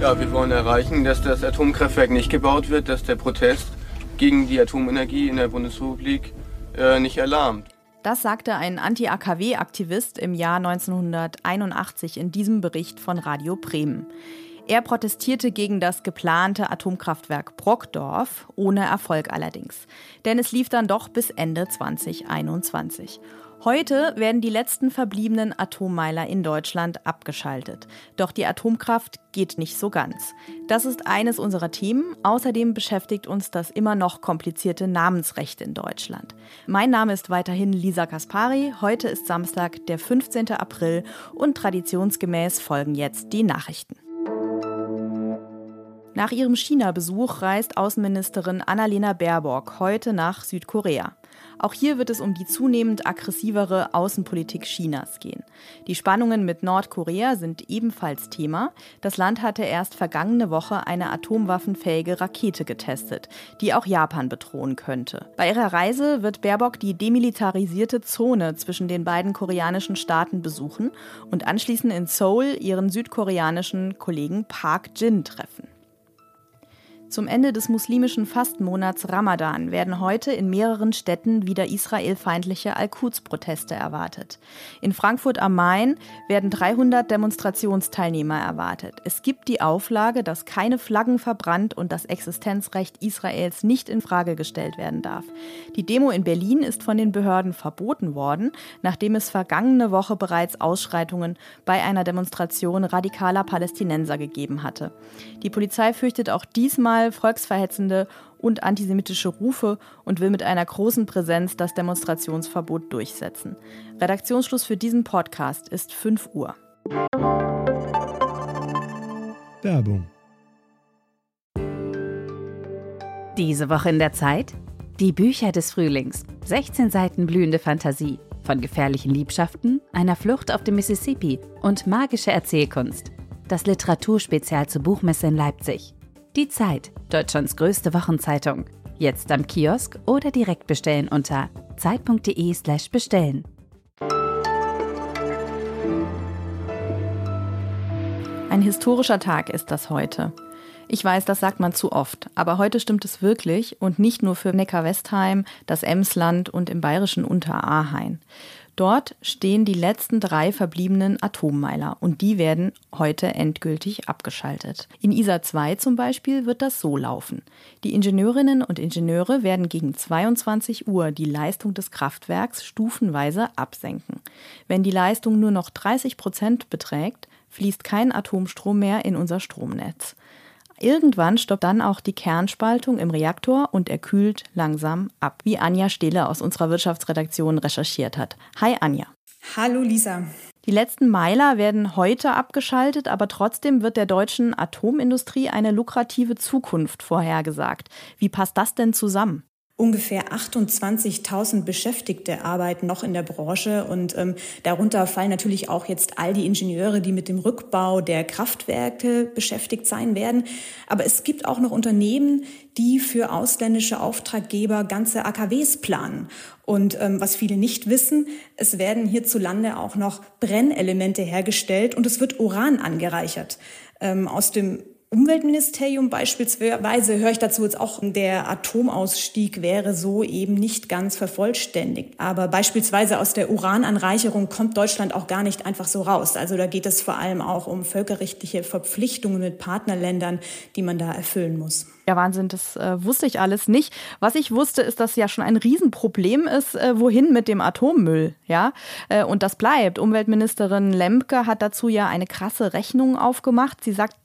Ja, wir wollen erreichen, dass das Atomkraftwerk nicht gebaut wird, dass der Protest gegen die Atomenergie in der Bundesrepublik äh, nicht erlahmt. Das sagte ein Anti-AKW-Aktivist im Jahr 1981 in diesem Bericht von Radio Bremen. Er protestierte gegen das geplante Atomkraftwerk Brockdorf, ohne Erfolg allerdings. Denn es lief dann doch bis Ende 2021. Heute werden die letzten verbliebenen Atommeiler in Deutschland abgeschaltet. Doch die Atomkraft geht nicht so ganz. Das ist eines unserer Themen. Außerdem beschäftigt uns das immer noch komplizierte Namensrecht in Deutschland. Mein Name ist weiterhin Lisa Kaspari. Heute ist Samstag, der 15. April und traditionsgemäß folgen jetzt die Nachrichten. Nach ihrem China-Besuch reist Außenministerin Annalena Baerbock heute nach Südkorea. Auch hier wird es um die zunehmend aggressivere Außenpolitik Chinas gehen. Die Spannungen mit Nordkorea sind ebenfalls Thema. Das Land hatte erst vergangene Woche eine atomwaffenfähige Rakete getestet, die auch Japan bedrohen könnte. Bei ihrer Reise wird Baerbock die demilitarisierte Zone zwischen den beiden koreanischen Staaten besuchen und anschließend in Seoul ihren südkoreanischen Kollegen Park Jin treffen. Zum Ende des muslimischen Fastenmonats Ramadan werden heute in mehreren Städten wieder israelfeindliche Al-Quds-Proteste erwartet. In Frankfurt am Main werden 300 Demonstrationsteilnehmer erwartet. Es gibt die Auflage, dass keine Flaggen verbrannt und das Existenzrecht Israels nicht in Frage gestellt werden darf. Die Demo in Berlin ist von den Behörden verboten worden, nachdem es vergangene Woche bereits Ausschreitungen bei einer Demonstration radikaler Palästinenser gegeben hatte. Die Polizei fürchtet auch diesmal volksverhetzende und antisemitische Rufe und will mit einer großen Präsenz das Demonstrationsverbot durchsetzen. Redaktionsschluss für diesen Podcast ist 5 Uhr. Werbung. Diese Woche in der Zeit? Die Bücher des Frühlings. 16 Seiten blühende Fantasie. Von gefährlichen Liebschaften, einer Flucht auf dem Mississippi und magische Erzählkunst. Das Literaturspezial zur Buchmesse in Leipzig. Die Zeit, Deutschlands größte Wochenzeitung. Jetzt am Kiosk oder direkt bestellen unter zeit.de/slash bestellen. Ein historischer Tag ist das heute. Ich weiß, das sagt man zu oft, aber heute stimmt es wirklich und nicht nur für Neckar-Westheim, das Emsland und im bayerischen Unterahain. Dort stehen die letzten drei verbliebenen Atommeiler und die werden heute endgültig abgeschaltet. In ISA 2 zum Beispiel wird das so laufen. Die Ingenieurinnen und Ingenieure werden gegen 22 Uhr die Leistung des Kraftwerks stufenweise absenken. Wenn die Leistung nur noch 30 Prozent beträgt, fließt kein Atomstrom mehr in unser Stromnetz. Irgendwann stoppt dann auch die Kernspaltung im Reaktor und er kühlt langsam ab, wie Anja Stehle aus unserer Wirtschaftsredaktion recherchiert hat. Hi Anja. Hallo Lisa. Die letzten Meiler werden heute abgeschaltet, aber trotzdem wird der deutschen Atomindustrie eine lukrative Zukunft vorhergesagt. Wie passt das denn zusammen? Ungefähr 28.000 Beschäftigte arbeiten noch in der Branche und ähm, darunter fallen natürlich auch jetzt all die Ingenieure, die mit dem Rückbau der Kraftwerke beschäftigt sein werden. Aber es gibt auch noch Unternehmen, die für ausländische Auftraggeber ganze AKWs planen. Und ähm, was viele nicht wissen, es werden hierzulande auch noch Brennelemente hergestellt und es wird Uran angereichert. Ähm, aus dem Umweltministerium beispielsweise höre ich dazu jetzt auch, der Atomausstieg wäre so eben nicht ganz vervollständigt. Aber beispielsweise aus der Urananreicherung kommt Deutschland auch gar nicht einfach so raus. Also da geht es vor allem auch um völkerrechtliche Verpflichtungen mit Partnerländern, die man da erfüllen muss. Ja, Wahnsinn, das äh, wusste ich alles nicht. Was ich wusste, ist, dass ja schon ein Riesenproblem ist, äh, wohin mit dem Atommüll, ja? Äh, und das bleibt. Umweltministerin Lemke hat dazu ja eine krasse Rechnung aufgemacht. Sie sagt,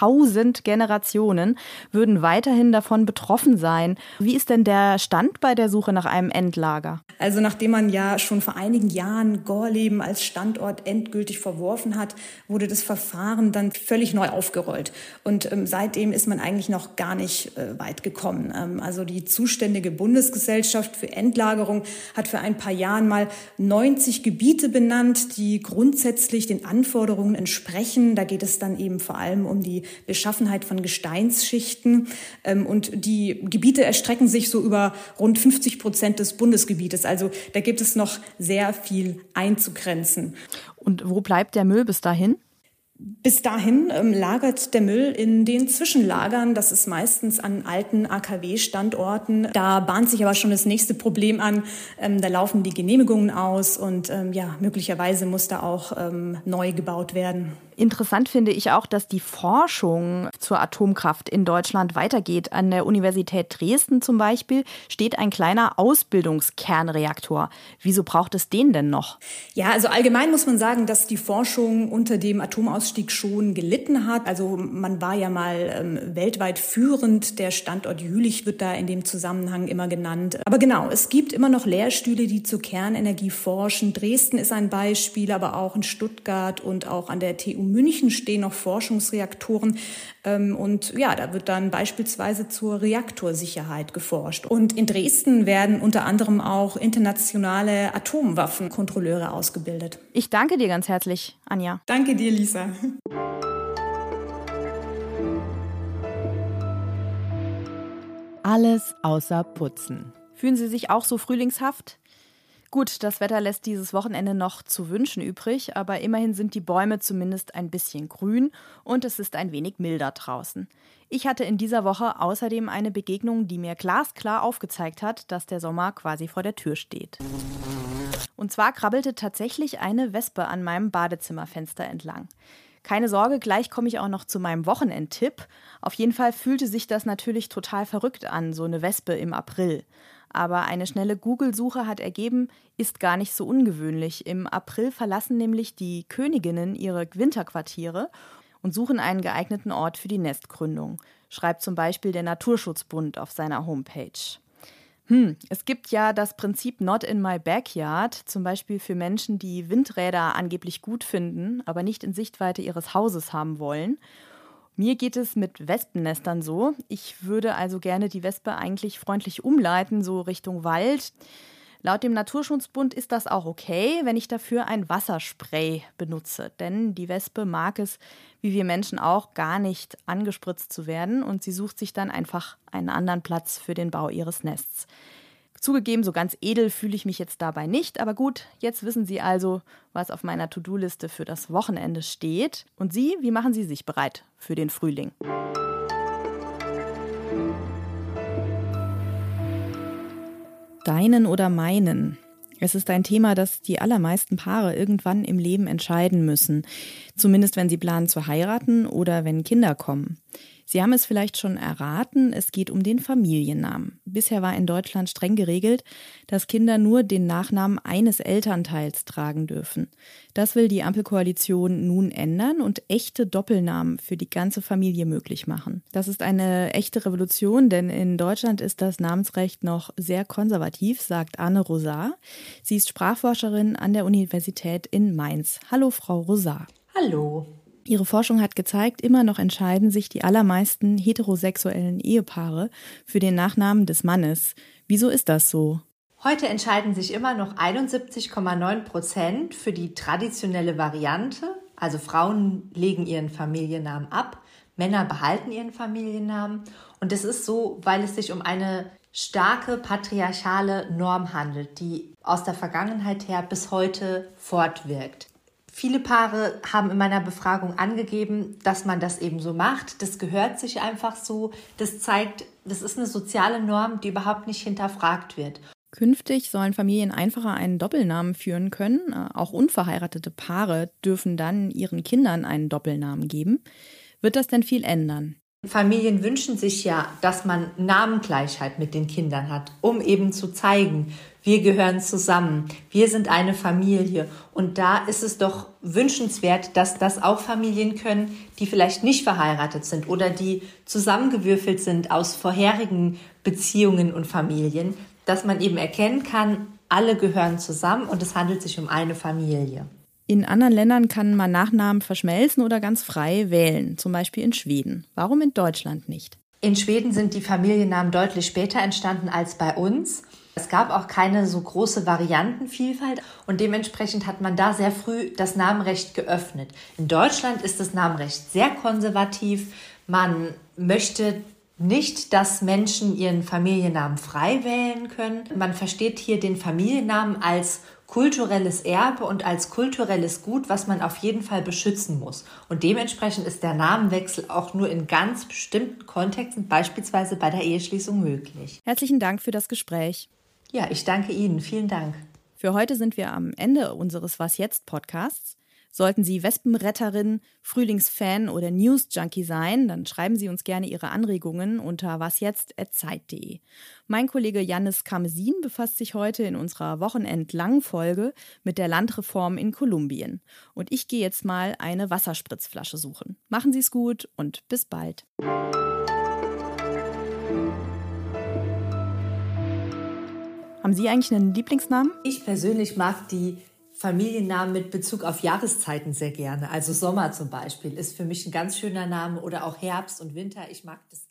30.000 Generationen würden weiterhin davon betroffen sein. Wie ist denn der Stand bei der Suche nach einem Endlager? Also nachdem man ja schon vor einigen Jahren Gorleben als Standort endgültig verworfen hat, wurde das Verfahren dann völlig neu aufgerollt. Und ähm, seitdem ist man eigentlich noch noch gar nicht äh, weit gekommen. Ähm, also die zuständige Bundesgesellschaft für Endlagerung hat für ein paar Jahren mal 90 Gebiete benannt, die grundsätzlich den Anforderungen entsprechen. Da geht es dann eben vor allem um die Beschaffenheit von Gesteinsschichten. Ähm, und die Gebiete erstrecken sich so über rund 50 Prozent des Bundesgebietes. Also da gibt es noch sehr viel einzugrenzen. Und wo bleibt der Müll bis dahin? Bis dahin ähm, lagert der Müll in den Zwischenlagern. Das ist meistens an alten AKW-Standorten. Da bahnt sich aber schon das nächste Problem an. Ähm, da laufen die Genehmigungen aus und ähm, ja, möglicherweise muss da auch ähm, neu gebaut werden. Interessant finde ich auch, dass die Forschung zur Atomkraft in Deutschland weitergeht. An der Universität Dresden zum Beispiel steht ein kleiner Ausbildungskernreaktor. Wieso braucht es den denn noch? Ja, also allgemein muss man sagen, dass die Forschung unter dem Atomausstieg schon gelitten hat. Also man war ja mal ähm, weltweit führend. Der Standort Jülich wird da in dem Zusammenhang immer genannt. Aber genau, es gibt immer noch Lehrstühle, die zur Kernenergie forschen. Dresden ist ein Beispiel, aber auch in Stuttgart und auch an der TU München stehen noch Forschungsreaktoren. Ähm, und ja, da wird dann beispielsweise zur Reaktorsicherheit geforscht. Und in Dresden werden unter anderem auch internationale Atomwaffenkontrolleure ausgebildet. Ich danke dir ganz herzlich, Anja. Danke dir, Lisa. Alles außer Putzen. Fühlen Sie sich auch so frühlingshaft? Gut, das Wetter lässt dieses Wochenende noch zu wünschen übrig, aber immerhin sind die Bäume zumindest ein bisschen grün und es ist ein wenig milder draußen. Ich hatte in dieser Woche außerdem eine Begegnung, die mir glasklar aufgezeigt hat, dass der Sommer quasi vor der Tür steht. Und zwar krabbelte tatsächlich eine Wespe an meinem Badezimmerfenster entlang. Keine Sorge, gleich komme ich auch noch zu meinem Wochenendtipp. Auf jeden Fall fühlte sich das natürlich total verrückt an, so eine Wespe im April. Aber eine schnelle Google-Suche hat ergeben, ist gar nicht so ungewöhnlich. Im April verlassen nämlich die Königinnen ihre Winterquartiere und suchen einen geeigneten Ort für die Nestgründung, schreibt zum Beispiel der Naturschutzbund auf seiner Homepage. Hm, es gibt ja das Prinzip Not in my backyard, zum Beispiel für Menschen, die Windräder angeblich gut finden, aber nicht in Sichtweite ihres Hauses haben wollen. Mir geht es mit Wespennestern so. Ich würde also gerne die Wespe eigentlich freundlich umleiten, so Richtung Wald. Laut dem Naturschutzbund ist das auch okay, wenn ich dafür ein Wasserspray benutze. Denn die Wespe mag es, wie wir Menschen auch, gar nicht angespritzt zu werden und sie sucht sich dann einfach einen anderen Platz für den Bau ihres Nests. Zugegeben, so ganz edel fühle ich mich jetzt dabei nicht, aber gut, jetzt wissen Sie also, was auf meiner To-Do-Liste für das Wochenende steht. Und Sie, wie machen Sie sich bereit für den Frühling? Deinen oder meinen? Es ist ein Thema, das die allermeisten Paare irgendwann im Leben entscheiden müssen, zumindest wenn sie planen zu heiraten oder wenn Kinder kommen. Sie haben es vielleicht schon erraten, es geht um den Familiennamen. Bisher war in Deutschland streng geregelt, dass Kinder nur den Nachnamen eines Elternteils tragen dürfen. Das will die Ampelkoalition nun ändern und echte Doppelnamen für die ganze Familie möglich machen. Das ist eine echte Revolution, denn in Deutschland ist das Namensrecht noch sehr konservativ, sagt Anne Rosar. Sie ist Sprachforscherin an der Universität in Mainz. Hallo, Frau Rosar. Hallo. Ihre Forschung hat gezeigt, immer noch entscheiden sich die allermeisten heterosexuellen Ehepaare für den Nachnamen des Mannes. Wieso ist das so? Heute entscheiden sich immer noch 71,9 Prozent für die traditionelle Variante. Also Frauen legen ihren Familiennamen ab, Männer behalten ihren Familiennamen. Und das ist so, weil es sich um eine starke patriarchale Norm handelt, die aus der Vergangenheit her bis heute fortwirkt. Viele Paare haben in meiner Befragung angegeben, dass man das eben so macht. Das gehört sich einfach so. Das zeigt, das ist eine soziale Norm, die überhaupt nicht hinterfragt wird. Künftig sollen Familien einfacher einen Doppelnamen führen können. Auch unverheiratete Paare dürfen dann ihren Kindern einen Doppelnamen geben. Wird das denn viel ändern? Familien wünschen sich ja, dass man Namengleichheit mit den Kindern hat, um eben zu zeigen, wir gehören zusammen, wir sind eine Familie. Und da ist es doch wünschenswert, dass das auch Familien können, die vielleicht nicht verheiratet sind oder die zusammengewürfelt sind aus vorherigen Beziehungen und Familien, dass man eben erkennen kann, alle gehören zusammen und es handelt sich um eine Familie. In anderen Ländern kann man Nachnamen verschmelzen oder ganz frei wählen, zum Beispiel in Schweden. Warum in Deutschland nicht? In Schweden sind die Familiennamen deutlich später entstanden als bei uns. Es gab auch keine so große Variantenvielfalt und dementsprechend hat man da sehr früh das Namenrecht geöffnet. In Deutschland ist das Namenrecht sehr konservativ. Man möchte nicht, dass Menschen ihren Familiennamen frei wählen können. Man versteht hier den Familiennamen als kulturelles Erbe und als kulturelles Gut, was man auf jeden Fall beschützen muss. Und dementsprechend ist der Namenwechsel auch nur in ganz bestimmten Kontexten, beispielsweise bei der Eheschließung, möglich. Herzlichen Dank für das Gespräch. Ja, ich danke Ihnen. Vielen Dank. Für heute sind wir am Ende unseres Was jetzt Podcasts. Sollten Sie Wespenretterin, Frühlingsfan oder News-Junkie sein, dann schreiben Sie uns gerne Ihre Anregungen unter wasjetzt.zeit.de. Mein Kollege Jannis Kamesin befasst sich heute in unserer Wochenend-Langfolge mit der Landreform in Kolumbien. Und ich gehe jetzt mal eine Wasserspritzflasche suchen. Machen Sie es gut und bis bald. Haben Sie eigentlich einen Lieblingsnamen? Ich persönlich mag die Familiennamen mit Bezug auf Jahreszeiten sehr gerne. Also Sommer zum Beispiel ist für mich ein ganz schöner Name oder auch Herbst und Winter. Ich mag das